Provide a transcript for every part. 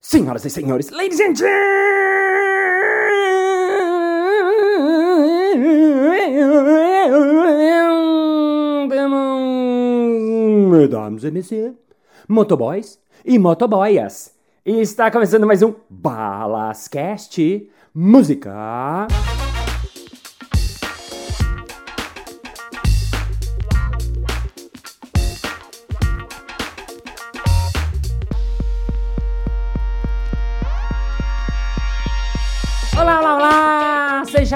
Senhoras e senhores, ladies and gentlemen, mesdames et messieurs, motoboys e motoboyas, está começando mais um Balascast Música.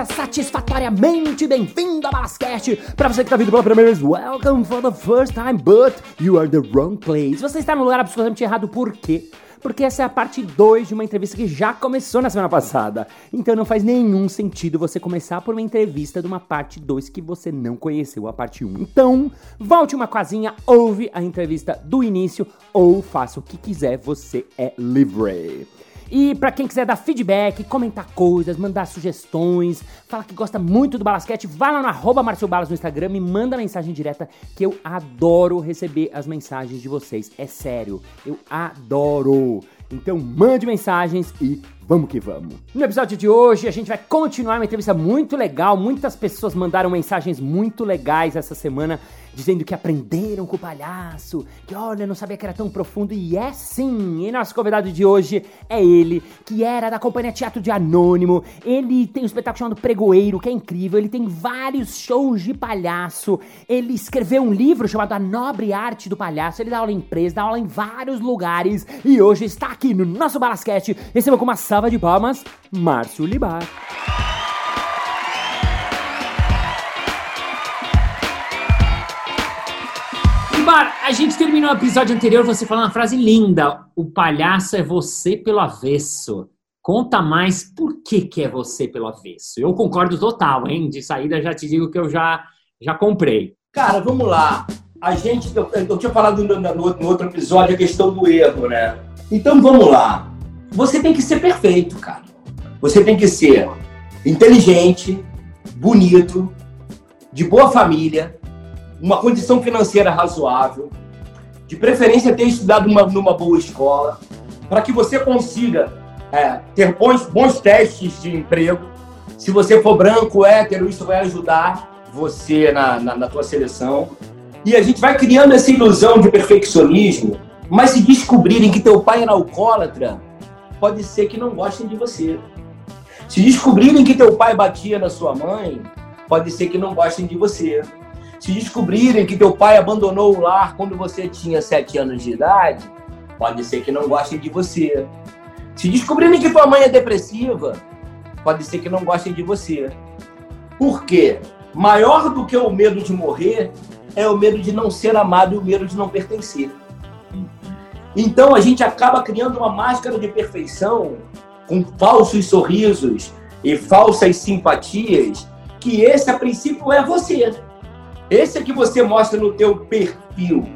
Seja satisfatoriamente bem-vindo ao Balascast! Pra você que tá vindo pela primeira vez, welcome for the first time, but you are the wrong place. Você está no lugar absolutamente errado, por quê? Porque essa é a parte 2 de uma entrevista que já começou na semana passada. Então não faz nenhum sentido você começar por uma entrevista de uma parte 2 que você não conheceu, a parte 1. Um. Então, volte uma casinha, ouve a entrevista do início ou faça o que quiser, você é livre. E para quem quiser dar feedback, comentar coisas, mandar sugestões, fala que gosta muito do Balasquete, vai lá no arroba Balas no Instagram, me manda mensagem direta, que eu adoro receber as mensagens de vocês. É sério, eu adoro. Então mande mensagens e vamos que vamos. No episódio de hoje a gente vai continuar uma entrevista muito legal. Muitas pessoas mandaram mensagens muito legais essa semana dizendo que aprenderam com o palhaço, que olha, não sabia que era tão profundo e é sim. E nosso convidado de hoje é ele, que era da companhia Teatro de Anônimo. Ele tem um espetáculo chamado Pregoeiro, que é incrível. Ele tem vários shows de palhaço. Ele escreveu um livro chamado A Nobre Arte do Palhaço. Ele dá aula em empresa, dá aula em vários lugares e hoje está aqui no nosso Balasquete. Receba com uma salva de palmas, Márcio Libar. Libar, a gente terminou o episódio anterior você falando uma frase linda. O palhaço é você pelo avesso. Conta mais por que, que é você pelo avesso. Eu concordo total, hein? De saída já te digo que eu já, já comprei. Cara, vamos lá. A gente, eu, eu tinha falado no, no, no outro episódio a questão do erro, né? Então vamos lá. Você tem que ser perfeito, cara. Você tem que ser inteligente, bonito, de boa família, uma condição financeira razoável, de preferência ter estudado uma, numa boa escola, para que você consiga é, ter bons, bons testes de emprego. Se você for branco, hétero, isso vai ajudar você na, na, na tua seleção. E a gente vai criando essa ilusão de perfeccionismo, mas se descobrirem que teu pai era alcoólatra, pode ser que não gostem de você. Se descobrirem que teu pai batia na sua mãe, pode ser que não gostem de você. Se descobrirem que teu pai abandonou o lar quando você tinha sete anos de idade, pode ser que não gostem de você. Se descobrirem que tua mãe é depressiva, pode ser que não gostem de você. Por quê? Maior do que o medo de morrer é o medo de não ser amado e o medo de não pertencer. Então a gente acaba criando uma máscara de perfeição com falsos sorrisos e falsas simpatias, que esse a princípio é você. Esse é que você mostra no teu perfil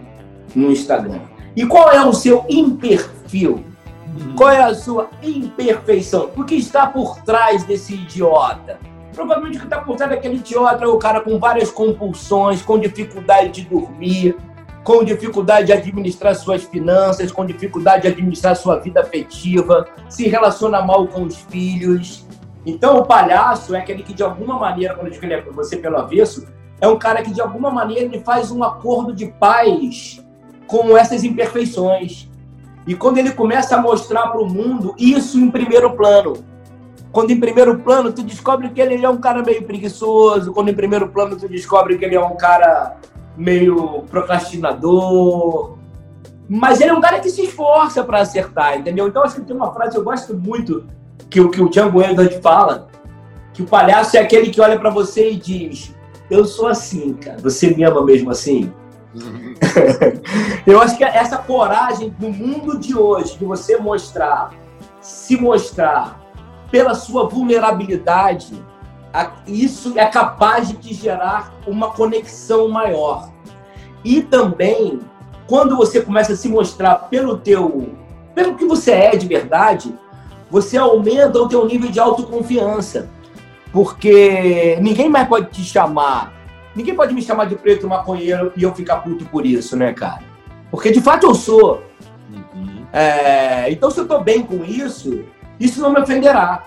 no Instagram. E qual é o seu imperfil? Qual é a sua imperfeição? O que está por trás desse idiota? Provavelmente o que está por trás daquele idiota é o cara com várias compulsões, com dificuldade de dormir, com dificuldade de administrar suas finanças, com dificuldade de administrar sua vida afetiva, se relaciona mal com os filhos. Então, o palhaço é aquele que, de alguma maneira, quando eu digo ele é você pelo avesso, é um cara que, de alguma maneira, ele faz um acordo de paz com essas imperfeições. E quando ele começa a mostrar para o mundo isso em primeiro plano, quando em primeiro plano tu descobre que ele é um cara meio preguiçoso, quando em primeiro plano tu descobre que ele é um cara meio procrastinador, mas ele é um cara que se esforça para acertar, entendeu? Então acho que tem uma frase que eu gosto muito que o que o Django Edward fala, que o palhaço é aquele que olha para você e diz: "Eu sou assim, cara. Você me ama mesmo assim?" eu acho que essa coragem do mundo de hoje de você mostrar, se mostrar pela sua vulnerabilidade, isso é capaz de te gerar uma conexão maior. E também, quando você começa a se mostrar pelo teu, pelo que você é de verdade, você aumenta o teu nível de autoconfiança. Porque ninguém mais pode te chamar, ninguém pode me chamar de preto maconheiro e eu ficar puto por isso, né, cara? Porque de fato eu sou. Uhum. É, então, se eu estou bem com isso, isso não me ofenderá.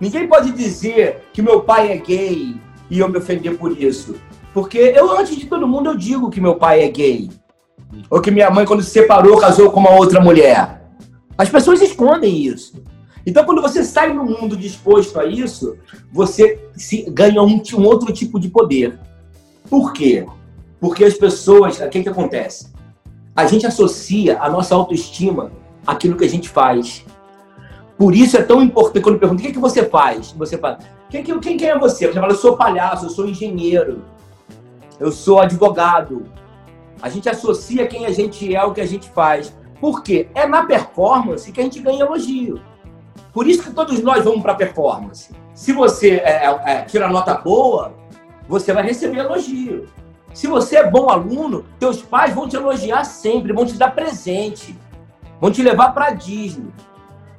Ninguém pode dizer que meu pai é gay e eu me ofender por isso. Porque eu, antes de todo mundo, eu digo que meu pai é gay. Ou que minha mãe, quando se separou, casou com uma outra mulher. As pessoas escondem isso. Então, quando você sai no mundo disposto a isso, você ganha um, um outro tipo de poder. Por quê? Porque as pessoas, o que, que acontece? A gente associa a nossa autoestima àquilo que a gente faz. Por isso é tão importante quando pergunta o que, que você faz? Você fala, quem, quem, quem é você? Você fala, eu sou palhaço, eu sou engenheiro, eu sou advogado. A gente associa quem a gente é ao que a gente faz. Por quê? É na performance que a gente ganha elogio. Por isso que todos nós vamos para a performance. Se você é, é, é, tira nota boa, você vai receber elogio. Se você é bom aluno, teus pais vão te elogiar sempre, vão te dar presente, vão te levar para Disney.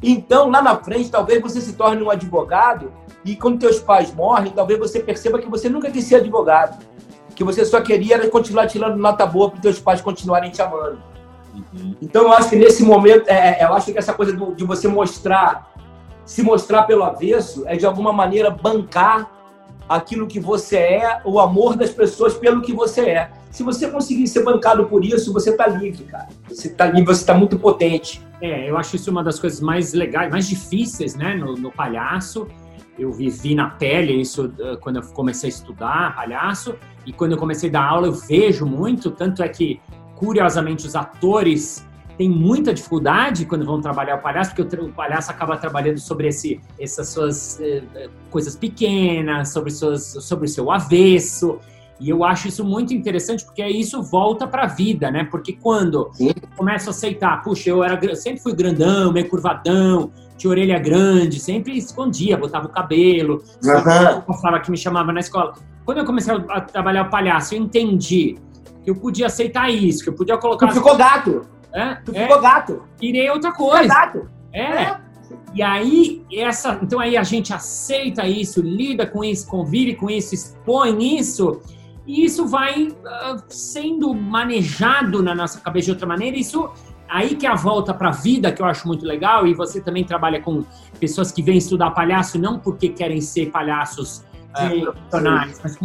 Então, lá na frente, talvez você se torne um advogado e quando teus pais morrem, talvez você perceba que você nunca quis ser advogado. Que você só queria continuar tirando nota boa para teus pais continuarem te amando. Uhum. Então, eu acho que nesse momento, é, é, eu acho que essa coisa do, de você mostrar, se mostrar pelo avesso, é de alguma maneira bancar aquilo que você é, o amor das pessoas pelo que você é. Se você conseguir ser bancado por isso, você está livre, cara. Você está livre, você está muito potente. É, eu acho isso uma das coisas mais legais, mais difíceis, né, no, no palhaço. Eu vivi na pele isso uh, quando eu comecei a estudar palhaço e quando eu comecei a dar aula eu vejo muito, tanto é que curiosamente os atores têm muita dificuldade quando vão trabalhar o palhaço, porque o, palhaço acaba trabalhando sobre esse, essas suas eh, eh, coisas pequenas, sobre, suas, sobre o seu avesso. E eu acho isso muito interessante porque isso volta para a vida, né? Porque quando Sim. começo a aceitar, puxa, eu era, sempre fui grandão, meio curvadão, tinha orelha grande, sempre escondia, botava o cabelo, uhum. falava que me chamava na escola. Quando eu comecei a trabalhar o palhaço, eu entendi que eu podia aceitar isso, que eu podia colocar. Tu ficou gato. É, tu é, ficou gato. Irei outra coisa. gato. É. é. E aí, essa, então aí a gente aceita isso, lida com isso, convive com isso, expõe isso e isso vai uh, sendo manejado na nossa cabeça de outra maneira. Isso aí que é a volta para a vida, que eu acho muito legal, e você também trabalha com pessoas que vêm estudar palhaço não porque querem ser palhaços uh, profissionais, mas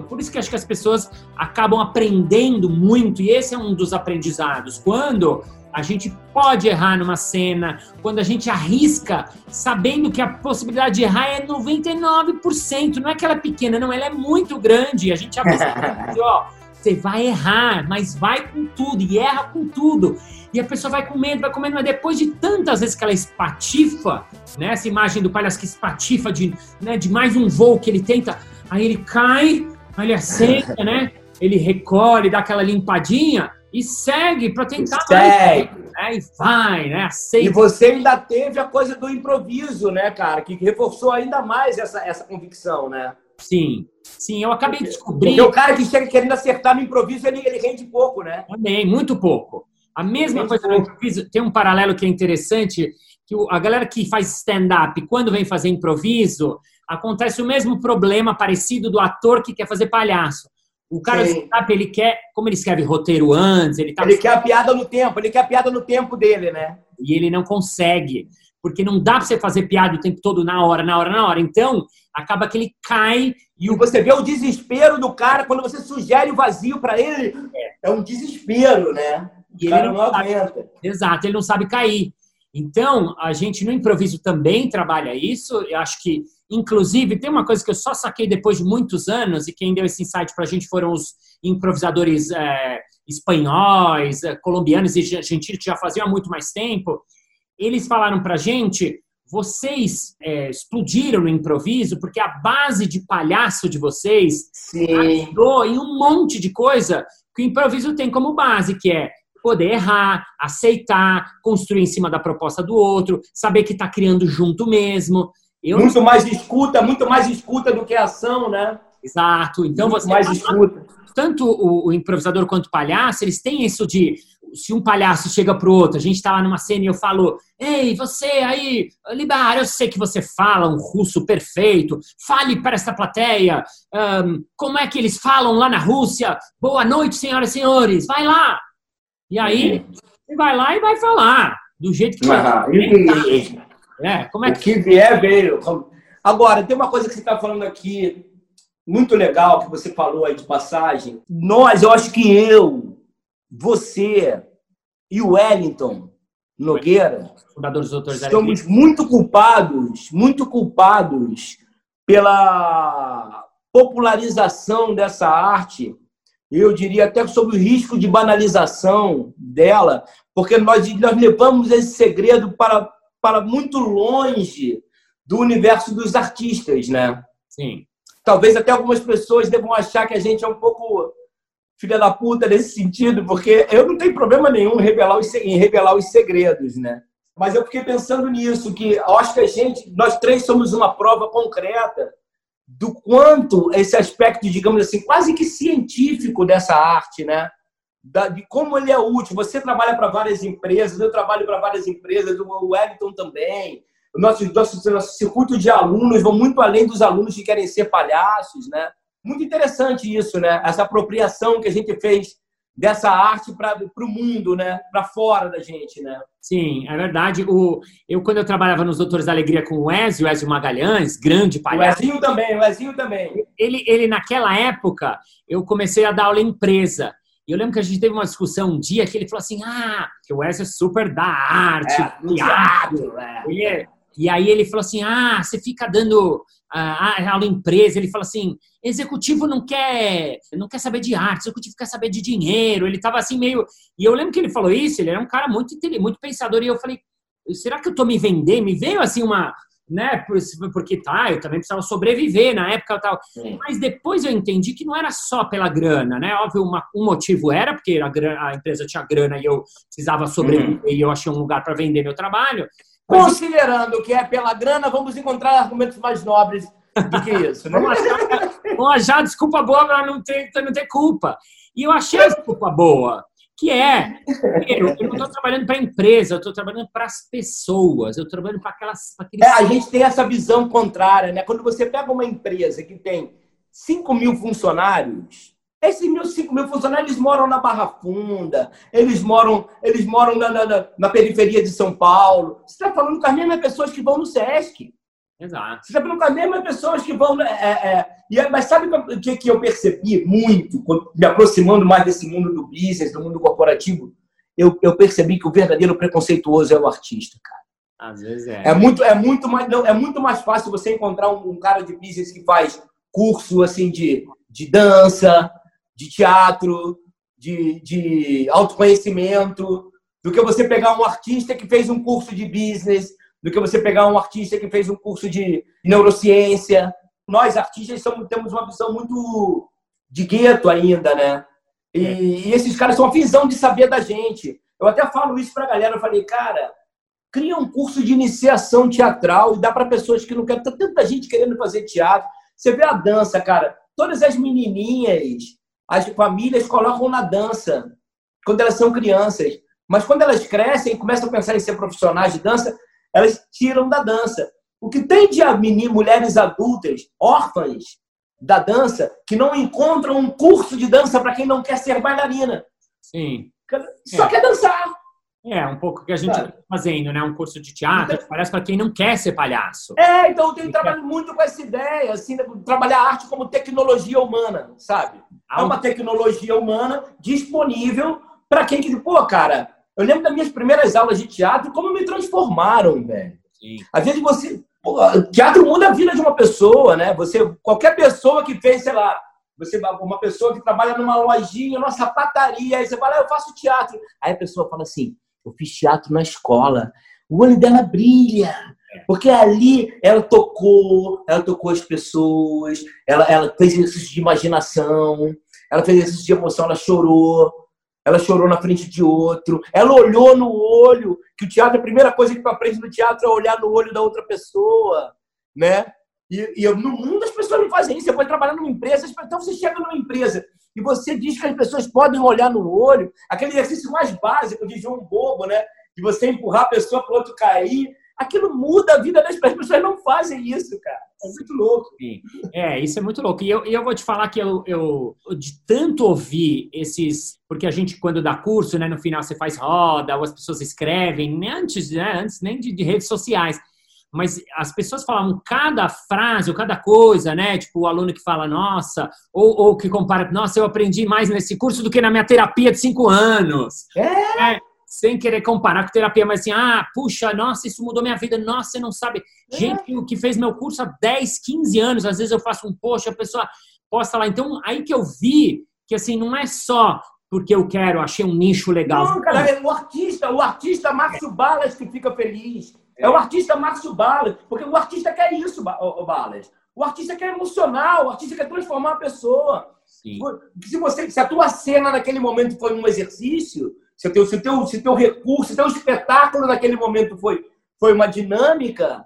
por isso que acho que as pessoas acabam aprendendo muito, e esse é um dos aprendizados. Quando a gente pode errar numa cena, quando a gente arrisca, sabendo que a possibilidade de errar é 99%, não é aquela pequena, não, ela é muito grande. A gente avisa, ó, você vai errar, mas vai com tudo e erra com tudo. E a pessoa vai com medo, vai com medo, mas depois de tantas vezes que ela espatifa, né, essa imagem do palhaço que espatifa de, né, de mais um voo que ele tenta, aí ele cai, aí ele aceita, né? Ele recolhe, dá aquela limpadinha, e segue para tentar segue. Mais, né? E vai, né? Aceita. E você ainda teve a coisa do improviso, né, cara? Que reforçou ainda mais essa, essa convicção, né? Sim, sim, eu acabei de descobrir. Porque o cara que chega querendo acertar no improviso, ele, ele rende pouco, né? Também, muito pouco. A mesma coisa no improviso, tem um paralelo que é interessante, que a galera que faz stand-up, quando vem fazer improviso, acontece o mesmo problema parecido do ator que quer fazer palhaço. O cara stand-up, ele quer, como ele escreve roteiro antes, ele tá... Ele quer a piada no tempo, ele quer a piada no tempo dele, né? E ele não consegue, porque não dá para você fazer piada o tempo todo na hora, na hora, na hora. Então, acaba que ele cai e o... você vê o desespero do cara quando você sugere o vazio para ele. É. é. um desespero, né? E ele não, não aguenta. Exato, ele não sabe cair. Então, a gente no improviso também trabalha isso. Eu acho que Inclusive, tem uma coisa que eu só saquei depois de muitos anos, e quem deu esse insight para a gente foram os improvisadores é, espanhóis, é, colombianos e argentinos que já faziam há muito mais tempo. Eles falaram para a gente: vocês é, explodiram no improviso porque a base de palhaço de vocês Sim. ajudou em um monte de coisa que o improviso tem como base, que é poder errar, aceitar, construir em cima da proposta do outro, saber que está criando junto mesmo. Eu muito mais escuta, muito mais escuta do que ação, né? Exato. Então muito você mais escuta. Tanto o, o, improvisador quanto o palhaço, eles têm isso de se um palhaço chega pro outro, a gente tá lá numa cena e eu falo, ei, você aí, Libar, eu sei que você fala um russo perfeito, fale para esta plateia, um, como é que eles falam lá na Rússia? Boa noite, senhoras e senhores, vai lá! E aí, você vai lá e vai falar do jeito que Ah, e- é, como é o que que vier, veio. Agora, tem uma coisa que você está falando aqui, muito legal, que você falou aí de passagem. Nós, eu acho que eu, você e o Wellington Nogueira fundador dos doutores estamos muito culpados, muito culpados pela popularização dessa arte. Eu diria até sobre o risco de banalização dela, porque nós, nós levamos esse segredo para, para muito longe do universo dos artistas, né? sim, Talvez até algumas pessoas devam achar que a gente é um pouco filha da puta nesse sentido, porque eu não tenho problema nenhum em revelar os, em revelar os segredos, né? Mas eu fiquei pensando nisso, que acho que a gente, nós três somos uma prova concreta do quanto esse aspecto, digamos assim, quase que científico dessa arte, né? Da- de como ele é útil. Você trabalha para várias empresas, eu trabalho para várias empresas, o Wellington também. O nosso, nosso, nosso circuito de alunos vão muito além dos alunos que querem ser palhaços, né? Muito interessante isso, né? Essa apropriação que a gente fez dessa arte para o mundo, né? Para fora da gente, né? sim, é verdade. O, eu, quando eu trabalhava nos Doutores da Alegria com o Ezio, o Ezio Magalhães, grande O palhaço, Ezinho também, o Ezinho também. ele, ele, naquela época, eu comecei a dar aula em empresa. E eu lembro que a gente teve uma discussão um dia que ele falou assim: ah, que o Ezio é super da arte, É, do teatro. é. É- E aí ele falou assim: ah, você fica dando ah, aula em empresa. Ele falou assim: executivo não quer, não quer saber de arte, executivo quer saber de dinheiro. Ele tava assim meio. E eu lembro que ele falou isso, ele era um cara muito inteligente, muito pensador. E eu falei: será que eu tô me vendendo? Me veio assim uma. Né, por- porque tá, eu também precisava sobreviver na época e tal. Sim. Mas depois eu entendi que não era só pela grana, né? Óbvio, uma- um motivo era porque a, a empresa tinha grana e eu precisava sobreviver e eu achei um lugar para vender meu trabalho. Mas Considerando que é pela grana, vamos encontrar argumentos mais nobres do que isso, né? vamos achar, vamos achar desculpa boa para não ter, não ter culpa. E eu achei a desculpa boa, que é, eu, não estou trabalhando para a empresa, eu estou trabalhando para as pessoas, eu estou trabalhando para aquelas. pra aqueles É, a gente tem essa visão contrária, né? Quando você pega uma empresa que tem 5 mil funcionários, esses mil, 5 mil funcionários moram na Barra Funda, eles moram, eles moram na- na- na periferia de São Paulo. Você está falando com as mesmas pessoas que vão no SESC. Exato. Você está falando com as mesmas pessoas que vão. É, é, e é- mas sabe o que, que eu percebi muito, me aproximando mais desse mundo do business, do mundo corporativo? Eu, eu percebi que o verdadeiro preconceituoso é o artista, cara. Às vezes é. É muito, é muito, mais, não, é muito mais fácil você encontrar um, um cara de business que faz curso assim de, de dança, de teatro, de, de autoconhecimento, do que você pegar um artista que fez um curso de business, do que você pegar um artista que fez um curso de neurociência. Nós, artistas, somos, temos uma visão muito de gueto ainda, né? E, e esses caras são a visão de saber da gente. Eu até falo isso pra galera, eu falei, cara, cria um curso de iniciação teatral e dá para pessoas que não querem. Tem tanta gente querendo fazer teatro. Você vê a dança, cara. Todas as menininhas, as famílias colocam na dança quando elas são crianças. Mas quando elas crescem e começam a pensar em ser profissionais de dança, elas tiram da dança. O que tem de meni- mulheres adultas, órfãs da dança, que não encontram um curso de dança para quem não quer ser bailarina. Sim. Só É. quer dançar. É, um pouco que a gente está fazendo, né? Um curso de teatro, que parece para quem não quer ser palhaço. É, então eu tenho trabalhado muito com essa ideia, assim, de trabalhar a arte como tecnologia humana, sabe? É uma tecnologia humana disponível para quem que, pô, cara, eu lembro das minhas primeiras aulas de teatro, como me transformaram, velho. Sim. Às vezes você, pô, teatro muda a vida de uma pessoa, né? Você, qualquer pessoa que fez, sei lá, você, uma pessoa que trabalha numa lojinha, numa sapataria, aí você fala, ah, eu faço teatro. Aí a pessoa fala assim, eu fiz teatro na escola. O olho dela brilha. Porque ali ela tocou, ela tocou as pessoas, ela, ela fez exercício de imaginação, ela fez exercício de emoção, ela chorou, ela chorou na frente de outro, ela olhou no olho, que o teatro, a primeira coisa que tu aprende no teatro é olhar no olho da outra pessoa, né? E, e no mundo as pessoas não fazem isso, você pode trabalhar numa empresa, então você chega numa empresa e você diz que as pessoas podem olhar no olho, aquele exercício mais básico de João Bobo, né? De você empurrar a pessoa para o outro cair, aquilo muda a vida das pessoas. As pessoas não fazem isso, cara. É muito louco. Sim. É, isso é muito louco. E eu, eu vou te falar que eu, eu, de tanto ouvir esses. Porque a gente, quando dá curso, né, no final você faz roda, ou as pessoas escrevem, nem antes, né, antes nem de, de redes sociais mas as pessoas falavam cada frase ou cada coisa, né? Tipo, o aluno que fala, nossa, ou, ou que compara, nossa, eu aprendi mais nesse curso do que na minha terapia de cinco anos. É. é sem querer comparar com terapia, mas assim, ah, puxa, nossa, isso mudou minha vida, nossa, você não sabe. É. Gente que fez meu curso há 10, 15 anos, às vezes eu faço um post, a pessoa posta lá. Então, aí que eu vi que, assim, não é só porque eu quero, achei um nicho legal. Não, cara, é o artista, o artista Márcio Balas que fica feliz. É o artista Márcio Balas, porque o artista quer isso, o Balas. O artista quer emocionar, o artista quer transformar a pessoa. Sim. Se, você, se a tua cena naquele momento foi um exercício, se o teu, se teu, se teu recurso, se teu espetáculo naquele momento foi, foi uma dinâmica,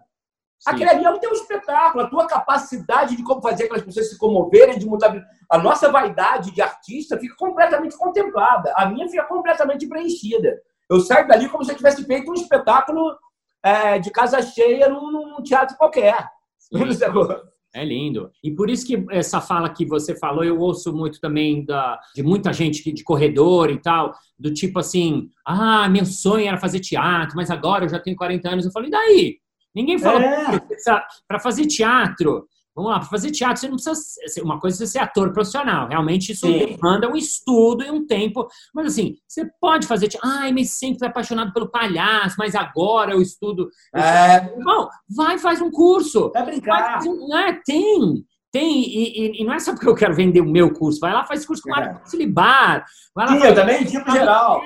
Sim. aquele ali é o teu espetáculo, a tua capacidade de como fazer aquelas pessoas se comoverem, de mudar. A nossa vaidade de artista fica completamente contemplada. A minha fica completamente preenchida. Eu saio dali como se eu tivesse feito um espetáculo é, de casa cheia num, num teatro qualquer. É lindo. E por isso que essa fala que você falou, eu ouço muito também da, de muita gente de corredor e tal, do tipo assim, ah, meu sonho era fazer teatro, mas agora eu já tenho 40 anos. Eu falei, e daí? Ninguém falou é. para fazer teatro. Vamos lá, para fazer teatro, você não precisa. Uma coisa é ser ator profissional. Realmente isso Sim. demanda um estudo e um tempo. Mas assim, você pode fazer teatro. Ai, mas sempre apaixonado pelo palhaço, mas agora eu estudo. É. Bom, vai, faz um curso. Vai brincar. Vai, é, tem. Tem, e, e, e, não é só porque eu quero vender o meu curso. Vai lá, faz curso com o Mário é. Libar. Vai lá, Sim, faz eu também, tipo geral.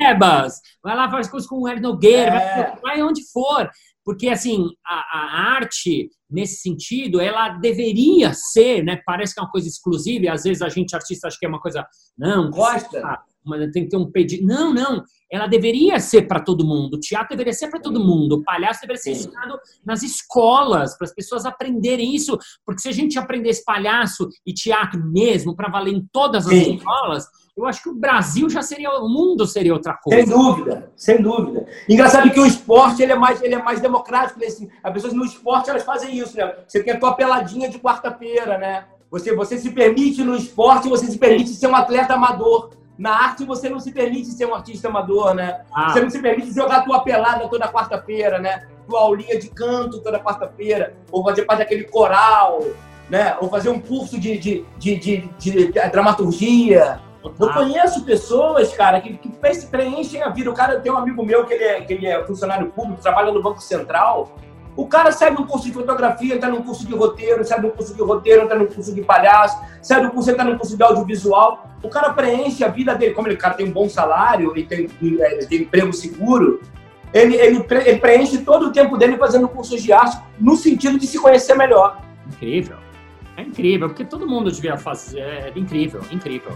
Vai lá, faz curso com o Hélio Nogueira. É. Vai, vai onde for. Porque, assim, a, a, arte, nesse sentido, ela deveria ser, né? Parece que é uma coisa exclusiva, e às vezes a gente, artista, acha que é uma coisa. Não, gosta. Mas tem que ter um pedido. Não, não. Ela deveria ser para todo mundo. O teatro deveria ser para todo mundo. O palhaço deveria ser ensinado nas escolas, para as pessoas aprenderem isso. Porque se a gente aprendesse palhaço e teatro mesmo, para valer em todas as Sim. escolas, eu acho que o Brasil já seria, o mundo seria outra coisa. Sem dúvida, sem dúvida. Engraçado que o esporte ele é mais, ele é mais democrático. Nesse, as pessoas no esporte elas fazem isso, né? Você tem a tua peladinha de quarta-feira, né? Você, você se permite no esporte, você se permite ser um atleta amador. Na arte você não se permite ser um artista amador, né? Ah. Você não se permite jogar tua pelada toda quarta-feira, né? Tua aulinha de canto toda quarta-feira, ou fazer parte daquele coral, né? Ou fazer um curso de, de, de, de, de dramaturgia. Eu conheço pessoas, cara, que, que preenchem a vida. O cara tem um amigo meu que ele é, que ele é funcionário público, trabalha no Banco Central. O cara sai num curso de fotografia, entra num curso de roteiro, sai num curso de roteiro, entra num curso de palhaço, sai do curso, entra num curso de audiovisual. O cara preenche a vida dele, como ele cara tem um bom salário, ele tem, ele tem emprego seguro, ele, ele, ele preenche todo o tempo dele fazendo cursos de arte no sentido de se conhecer melhor. Incrível. É incrível, porque todo mundo devia fazer. É incrível, incrível.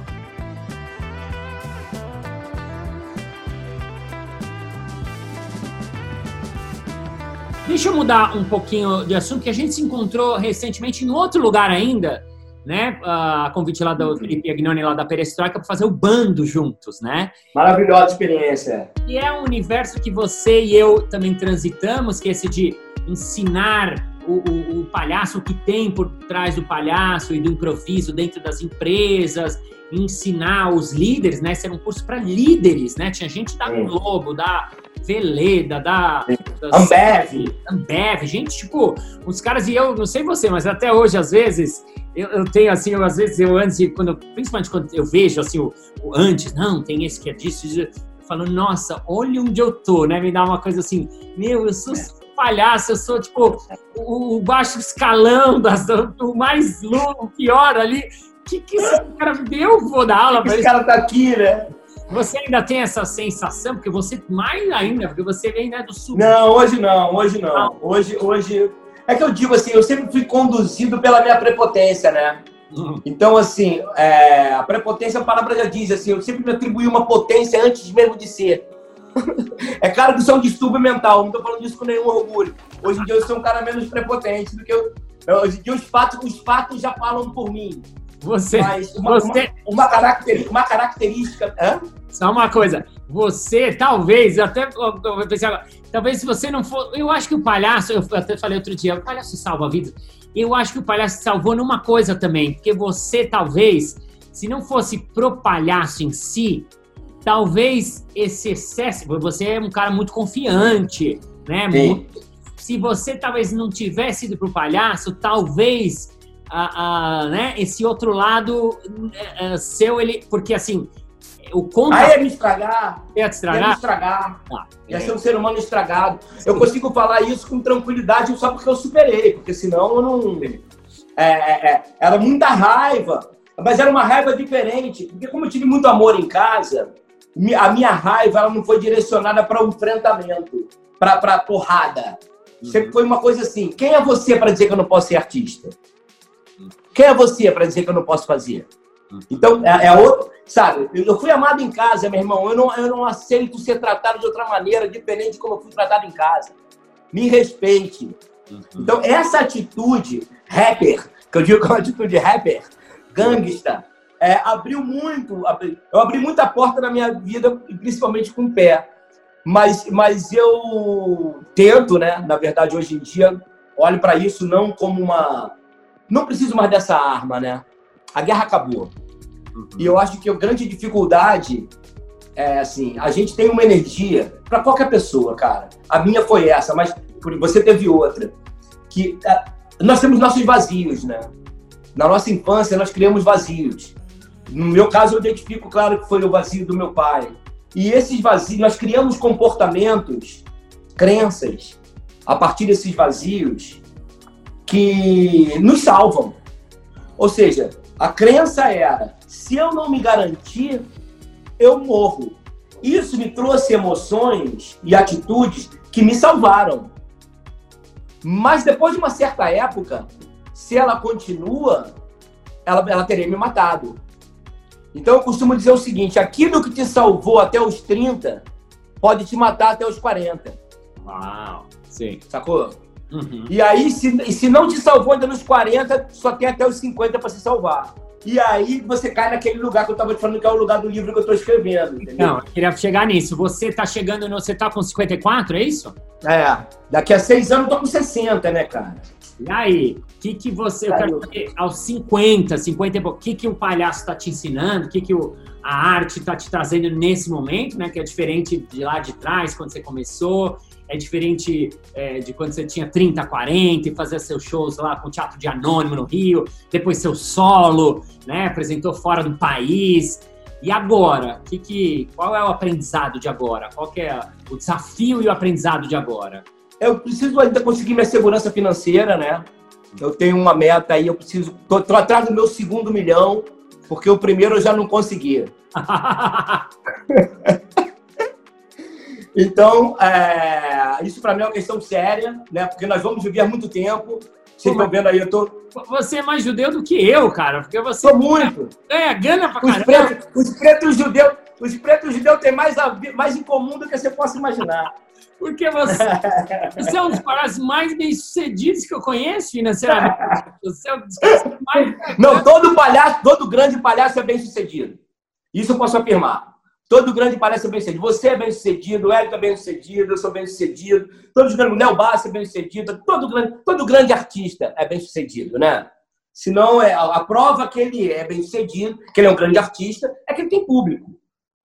Deixa eu mudar um pouquinho de assunto, que a gente se encontrou recentemente em outro lugar ainda, né? A convite lá do Felipe Agnoni, lá da Perestroika, para fazer o bando juntos, né? Maravilhosa experiência. E é um universo que você e eu também transitamos, que é esse de ensinar o, o, o, palhaço, o que tem por trás do palhaço e do improviso dentro das empresas, ensinar os líderes, né? Esse era um curso para líderes, né? Tinha gente da Globo, da Veleda, da, da Ambev. Ambev, gente, tipo, os caras, e eu não sei você, mas até hoje, às vezes, eu, eu tenho assim, eu, às vezes, eu antes, quando, principalmente quando eu vejo assim, o, o antes, não, tem esse que é disso, falando, nossa, olha onde eu tô, né? Me dá uma coisa assim, meu, eu sou palhaço, eu sou tipo o, o baixo escalão, das, o mais louco, pior ali. Que que esse cara me deu? Vou dar aula Esse cara tá aqui, né? Você ainda tem essa sensação, porque você, mais ainda, porque você vem né, do sul. Não, hoje não, hoje não. Hoje, hoje. É que eu digo assim, eu sempre fui conduzido pela minha prepotência, né? Uhum. Então, assim, é, a prepotência, a palavra já diz, assim, eu sempre me atribuí uma potência antes mesmo de ser. é claro que isso é um distúrbio mental, não estou falando disso com nenhum orgulho. Hoje em dia eu sou um cara menos prepotente do que eu. Hoje em dia os fatos, os fatos já falam por mim. Você. Mas uma, você... Uma, uma, característica. Uma característica hã? Só uma coisa, você talvez, até eu pensei agora, talvez se você não for. Eu acho que o palhaço, eu até falei outro dia, o palhaço salva a vida. Eu acho que o palhaço salvou numa coisa também, porque você talvez, se não fosse pro palhaço em si, talvez esse excesso. Você é um cara muito confiante, né? Muito, se você talvez não tivesse ido pro palhaço, talvez. A, a, né, esse outro lado uh, seu, ele. Porque assim, o contra... Aí ia me estragar. Ia te estragar? Ia me estragar. Ah, ia é. ser um ser humano estragado. Sim. Eu consigo falar isso com tranquilidade só porque eu superei, porque senão eu não. É, é, é, era muita raiva, mas era uma raiva diferente, porque como eu tive muito amor em casa, a minha raiva ela não foi direcionada para o enfrentamento, para porrada. Uhum. Sempre foi uma coisa assim: quem é você para dizer que eu não posso ser artista? Quem é você para dizer que eu não posso fazer? Então, é, é outro, sabe? Eu fui amado em casa, meu irmão. Eu não, eu não aceito ser tratado de outra maneira, diferente de como eu fui tratado em casa. Me respeite. Uhum. Então, essa atitude rapper, que eu digo que é uma atitude rapper, gangsta, é, abriu muito. Abri, eu abri muita porta na minha vida, principalmente com o pé. Mas, mas eu tento, né? Na verdade, hoje em dia, olho para isso não como uma. Não preciso mais dessa arma, né? A guerra acabou. Uhum. E eu acho que a grande dificuldade é assim, a gente tem uma energia para qualquer pessoa, cara. A minha foi essa, mas você teve outra. Que é, nós temos nossos vazios, né? Na nossa infância nós criamos vazios. No meu caso eu identifico claro que foi o vazio do meu pai. E esses vazios, nós criamos comportamentos, crenças a partir desses vazios que nos salvam. Ou seja, a crença era: se eu não me garantir, eu morro. Isso me trouxe emoções e atitudes que me salvaram. Mas depois de uma certa época, se ela continua, ela, ela teria me matado. Então eu costumo dizer o seguinte: aquilo que te salvou até os 30 pode te matar até os 40. Uau, sim. Sacou? Uhum. E aí, se, se não te salvou ainda nos 40, só tem até os 50 para se salvar. E aí você cai naquele lugar que eu estava te falando que é o lugar do livro que eu estou escrevendo. Entendeu? Não, eu queria chegar nisso. Você está chegando, no, você está com 54, é isso? É. Daqui a seis anos eu tô com 60, né, cara? E aí, o que, que você. Eu quero saber, aos 50, 50 e pouco, o que, que o palhaço está te ensinando? O que, que o, a arte está te trazendo nesse momento, né? Que é diferente de lá de trás, quando você começou é diferente é, de quando você tinha 30, 40 e fazia seus shows lá com o Teatro de Anônimo no Rio, depois seu solo, né? Apresentou fora do país. E agora? Que, que, qual é o aprendizado de agora? Qual é o desafio e o aprendizado de agora? Eu preciso ainda conseguir minha segurança financeira, né? Eu tenho uma meta aí, eu preciso. Tô, tô atrás do meu segundo milhão, porque o primeiro eu já não consegui. Então, é, isso para mim é uma questão séria, né? Porque nós vamos viver muito tempo. Vocês estão vendo aí, eu tô. Você é mais judeu do que eu, cara, porque você. Sou muito. É, gana pra caramba. Os pretos, os pretos judeus, os pretos judeus têm mais, mais em comum do que você possa imaginar. Porque você, você é um dos palhaços mais bem-sucedidos que eu conheço financeiramente. Você é um dos mais. Não, todo palhaço, todo grande palhaço é bem-sucedido. Isso eu posso afirmar. Todo grande palestra é bem sucedido. Você é bem sucedido, o Hélio é bem sucedido, eu sou bem sucedido. Todos grandes, o Léo Bassi é bem sucedido. Todo grande, todo grande artista é bem sucedido, né? Senão, é, a, a prova que ele é bem sucedido, que ele é um grande artista, é que ele tem público,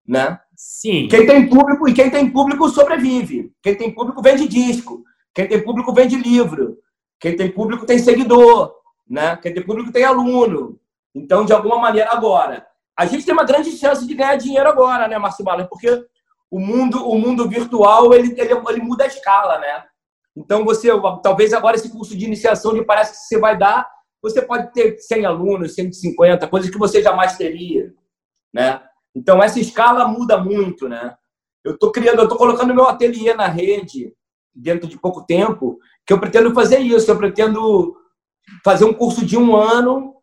né? Sim. Quem tem público, e quem tem público sobrevive. Quem tem público vende disco. Quem tem público vende livro. Quem tem público tem seguidor, né? Quem tem público tem aluno. Então, de alguma maneira, agora, a gente tem uma grande chance de ganhar dinheiro agora, né, Márcio Bala? Porque o mundo, o mundo virtual ele, ele, ele muda a escala, né? Então, você, talvez agora esse curso de iniciação de parece que você vai dar, você pode ter 100 alunos, 150, coisas que você jamais teria, né? Então, essa escala muda muito, né? Eu estou criando, eu estou colocando meu ateliê na rede dentro de pouco tempo, que eu pretendo fazer isso, eu pretendo fazer um curso de um ano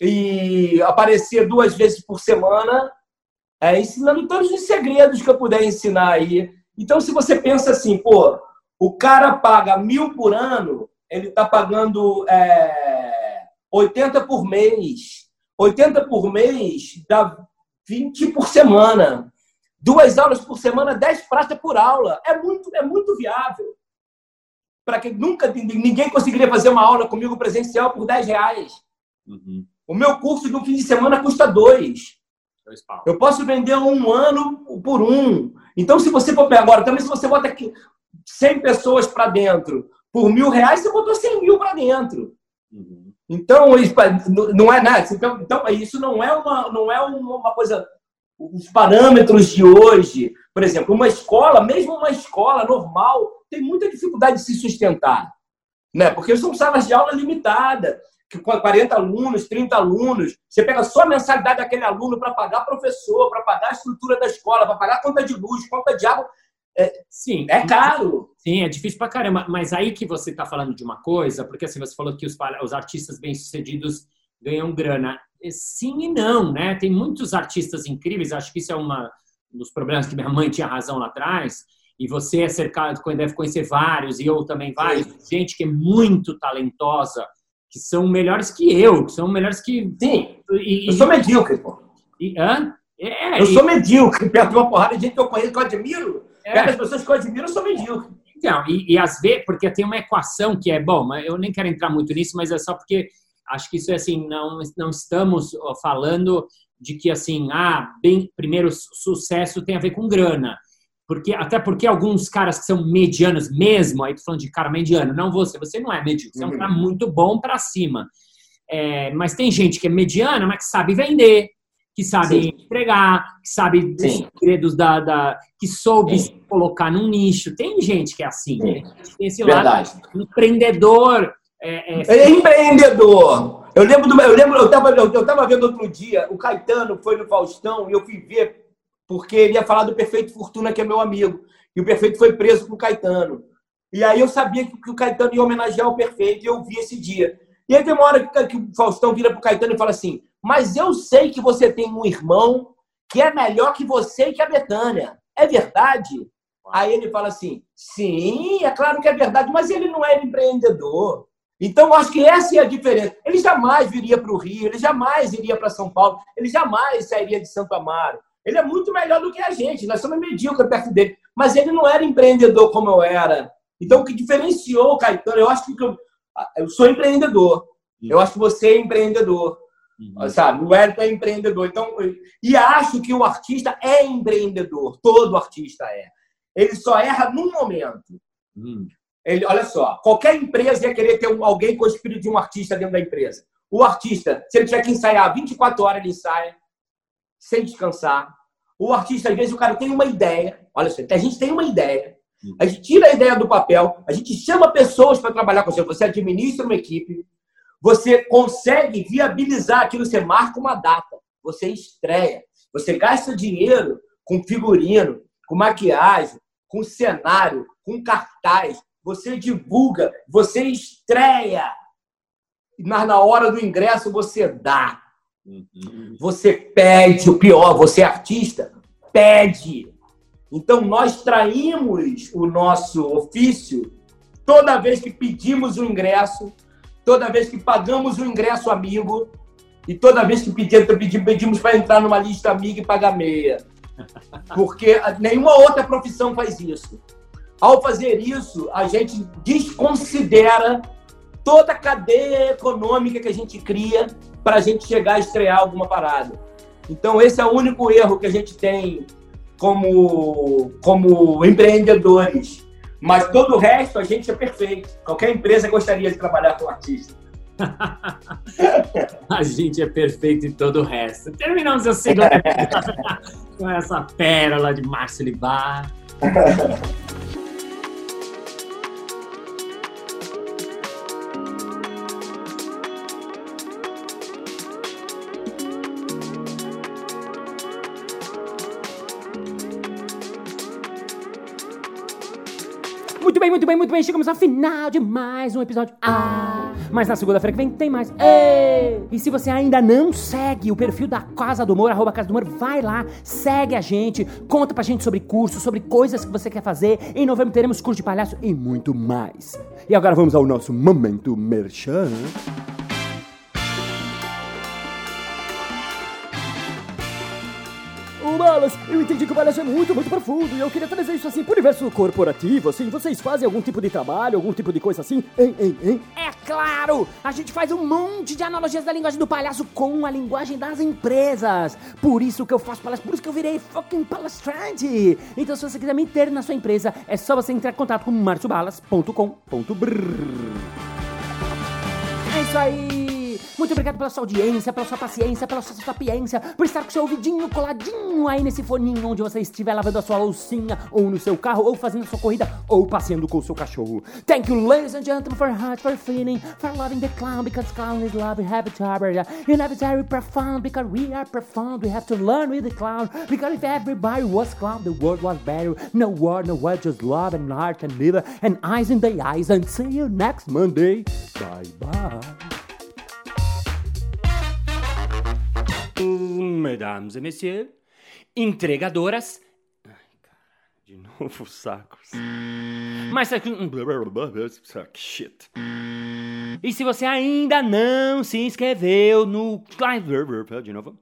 e aparecer duas vezes por semana, é, ensinando todos os segredos que eu puder ensinar aí. Então, se você pensa assim, pô, o cara paga mil por ano, ele está pagando é, 80 por mês. 80 por mês dá 20 por semana. Duas aulas por semana, 10 pratas por aula. É muito, é muito viável. Para que nunca ninguém conseguiria fazer uma aula comigo presencial por 10 reais. Uhum. O meu curso de um fim de semana custa dois. Eu posso vender um ano por um. Então, se você for agora, também se você bota aqui 100 pessoas para dentro por mil reais, você botou 100 mil para dentro. Uhum. Então, não é nada. Então, então, isso não é uma, não é uma coisa. Os parâmetros de hoje, por exemplo, uma escola, mesmo uma escola normal, tem muita dificuldade de se sustentar, né? Porque são salas de aula limitadas 40 alunos, 30 alunos, você pega só a mensalidade daquele aluno para pagar professor, para pagar a estrutura da escola, para pagar conta de luz, conta de água. É, sim, é caro. Sim, é difícil pra caramba. Mas aí que você está falando de uma coisa, porque assim, você falou que os, os artistas bem-sucedidos ganham grana. É, sim e não, né? Tem muitos artistas incríveis, acho que isso é uma, um dos problemas que minha mãe tinha razão lá atrás, e você é cercado, deve conhecer vários, e eu também vários, sim. gente que é muito talentosa, que são melhores que eu, que são melhores que. Sim. E, eu sou medíocre, pô. E, hã? É, eu e... sou medíocre, perto de uma porrada de gente que eu conheço, que eu admiro. É. Perto das pessoas que eu admiro, eu sou medíocre. Então, e, e às vezes, porque tem uma equação que é, bom, eu nem quero entrar muito nisso, mas é só porque acho que isso é assim, não, não estamos falando de que assim, ah, bem, primeiro sucesso tem a ver com grana. Porque, até porque alguns caras que são medianos mesmo, aí tô falando de cara mediano, não você, você não é medíocre, você é um uhum. cara muito bom para cima. É, mas tem gente que é mediana, mas que sabe vender, que sabe Sim. empregar, que sabe Sim. os segredos da, da, que soube Sim. se colocar num nicho. Tem gente que é assim, né? Tem esse Verdade. lado empreendedor. É, é... é, empreendedor. Eu lembro do, eu lembro, eu estava eu tava vendo outro dia, o Caetano foi no Faustão e eu fui ver porque ele ia falar do Perfeito Fortuna, que é meu amigo. E o Perfeito foi preso com o Caetano. E aí eu sabia que o Caetano ia homenagear o Perfeito e eu vi esse dia. E aí tem uma hora que o Faustão vira pro Caetano e fala assim: Mas eu sei que você tem um irmão que é melhor que você e que a Betânia. É verdade? Aí ele fala assim: Sim, é claro que é verdade, mas ele não é empreendedor. Então, acho que essa é a diferença. Ele jamais viria para o Rio, ele jamais iria para São Paulo, ele jamais sairia de Santo Amaro. Ele é muito melhor do que a gente, nós somos medíocres perto dele. Mas ele não era empreendedor como eu era. Então, o que diferenciou o Caetano, eu acho que eu, eu sou empreendedor. Eu acho que você é empreendedor. Uhum. Sabe? O Hélio é empreendedor. Então, e acho que o artista é empreendedor. Todo artista é. Ele só erra num momento. Uhum. Ele, olha só, qualquer empresa ia querer ter um, alguém com o espírito de um artista dentro da empresa. O artista, se ele tiver que ensaiar 24 horas, ele ensaia sem descansar. O artista, às vezes, o cara tem uma ideia. Olha só, a gente tem uma ideia. A gente tira a ideia do papel, a gente chama pessoas para trabalhar com você. Você administra uma equipe, você consegue viabilizar aquilo, você marca uma data, você estreia, você gasta dinheiro com figurino, com maquiagem, com cenário, com cartaz, você divulga, você estreia. Mas na hora do ingresso você dá. Uhum. Você pede, o pior, você é artista, pede. Então nós traímos o nosso ofício toda vez que pedimos o ingresso, toda vez que pagamos o ingresso amigo e toda vez que pedimos, pedimos para entrar numa lista amiga e pagar meia. Porque nenhuma outra profissão faz isso. Ao fazer isso, a gente desconsidera toda a cadeia econômica que a gente cria para a gente chegar a estrear alguma parada. Então, esse é o único erro que a gente tem como, como empreendedores. Mas todo o resto, a gente é perfeito. Qualquer empresa gostaria de trabalhar com artista. a gente é perfeito em todo o resto. Terminamos a segunda com essa pérola de Márcio Libar. muito bem, muito bem. Chegamos ao final de mais um episódio. Ah, mas na segunda-feira que vem tem mais. Ei! E se você ainda não segue o perfil da Casa do Humor, arroba Casa do Humor, vai lá, segue a gente, conta pra gente sobre cursos, sobre coisas que você quer fazer. Em novembro teremos curso de palhaço e muito mais. E agora vamos ao nosso momento merchan. Eu entendi que o palhaço é muito, muito profundo e eu queria trazer isso assim pro universo corporativo, assim. Vocês fazem algum tipo de trabalho, algum tipo de coisa assim? Hein, hein, hein? É claro! A gente faz um monte de analogias da linguagem do palhaço com a linguagem das empresas. Por isso que eu faço palestra, por isso que eu virei fucking palestrante. Então, se você quiser me ter na sua empresa, é só você entrar em contato com marciobalas.com.br. É isso aí! Muito obrigado pela sua audiência, pela sua paciência, pela sua sapiência, por estar com seu ouvidinho coladinho aí nesse foninho onde você estiver lavando a sua loucinha, ou no seu carro, ou fazendo a sua corrida, ou passeando com o seu cachorro. Thank you, ladies and gentlemen, for heart, for feeling, for loving the clown, because clown is love, happy to have You never very profound, because we are profound, we have to learn with the clown, because if everybody was clown, the world was better. No word, no word, just love and heart and liver, and eyes in the eyes, and see you next Monday. Bye bye. Mesdames et messieurs, entregadoras. Ai, cara, de novo sacos. Mas shit. E se você ainda não se inscreveu no. De novo.